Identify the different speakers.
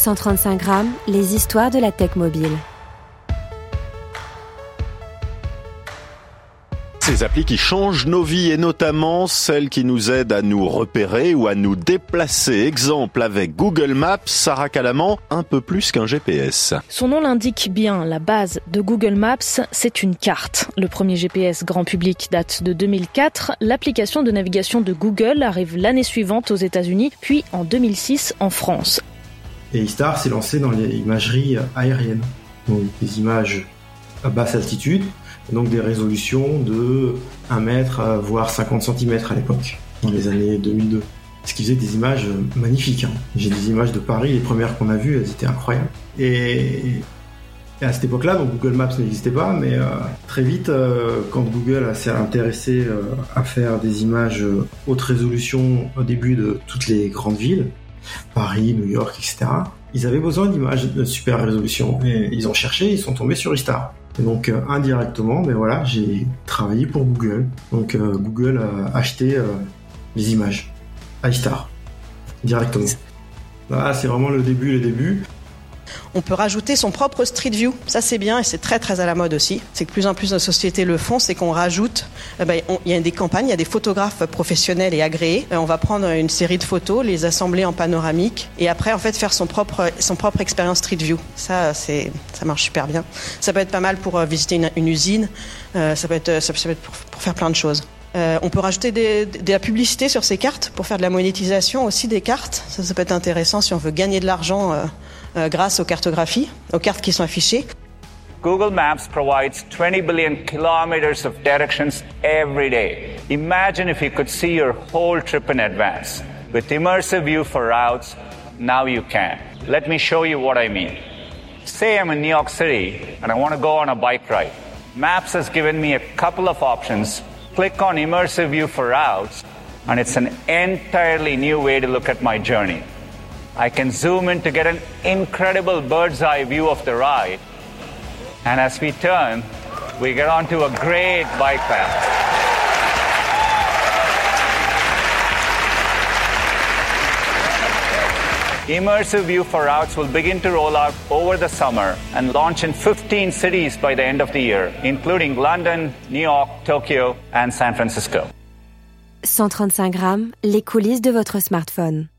Speaker 1: 135 grammes, les histoires de la tech mobile.
Speaker 2: Ces applis qui changent nos vies et notamment celles qui nous aident à nous repérer ou à nous déplacer. Exemple avec Google Maps, Sarah Calaman, un peu plus qu'un GPS.
Speaker 3: Son nom l'indique bien, la base de Google Maps, c'est une carte. Le premier GPS grand public date de 2004. L'application de navigation de Google arrive l'année suivante aux États-Unis, puis en 2006 en France.
Speaker 4: Et Istar s'est lancé dans les imageries aériennes, donc des images à basse altitude, donc des résolutions de 1 mètre voire 50 cm à l'époque, dans les années 2002. Ce qui faisait des images magnifiques. Hein. J'ai des images de Paris, les premières qu'on a vues, elles étaient incroyables. Et, à cette époque-là, donc Google Maps n'existait pas, mais euh, très vite, euh, quand Google s'est intéressé euh, à faire des images haute résolution au début de toutes les grandes villes, Paris, New York, etc. Ils avaient besoin d'images de super résolution et ils ont cherché, ils sont tombés sur Istar. Et donc euh, indirectement, ben voilà, j'ai travaillé pour Google. Donc euh, Google a acheté euh, les images à Istar directement. Voilà, c'est vraiment le début, le début.
Speaker 5: On peut rajouter son propre Street View. Ça, c'est bien et c'est très très à la mode aussi. C'est que plus en plus de sociétés le font, c'est qu'on rajoute. Eh ben, il y a des campagnes, il y a des photographes professionnels et agréés. On va prendre une série de photos, les assembler en panoramique et après en fait faire son propre son propre expérience Street View. Ça, c'est ça marche super bien. Ça peut être pas mal pour euh, visiter une, usine. Euh, ça peut être ça peut être pour, faire plein de choses. Euh, on peut rajouter de la publicité sur ces cartes pour faire de la monétisation aussi des cartes. Ça, peut être intéressant si on veut gagner de l'argent euh, grâce aux cartographies, aux cartes qui sont affichées.
Speaker 6: Google Maps provides 20 billion kilometers of directions every day. Imagine if you could see your whole trip in advance. With immersive view for routes, now you can. Let me show you what I mean. Say I'm in New York City and I want to go on a bike ride. Maps has given me a couple of options. Click on immersive view for routes and it's an entirely new way to look at my journey. I can zoom in to get an incredible bird's eye view of the ride. And as we turn, we get onto a great bike path. Immersive View for Routes will begin to roll out over the summer and launch in 15 cities by the end of the year, including London, New York, Tokyo, and San Francisco.
Speaker 1: 135 grammes, les coulisses de votre smartphone.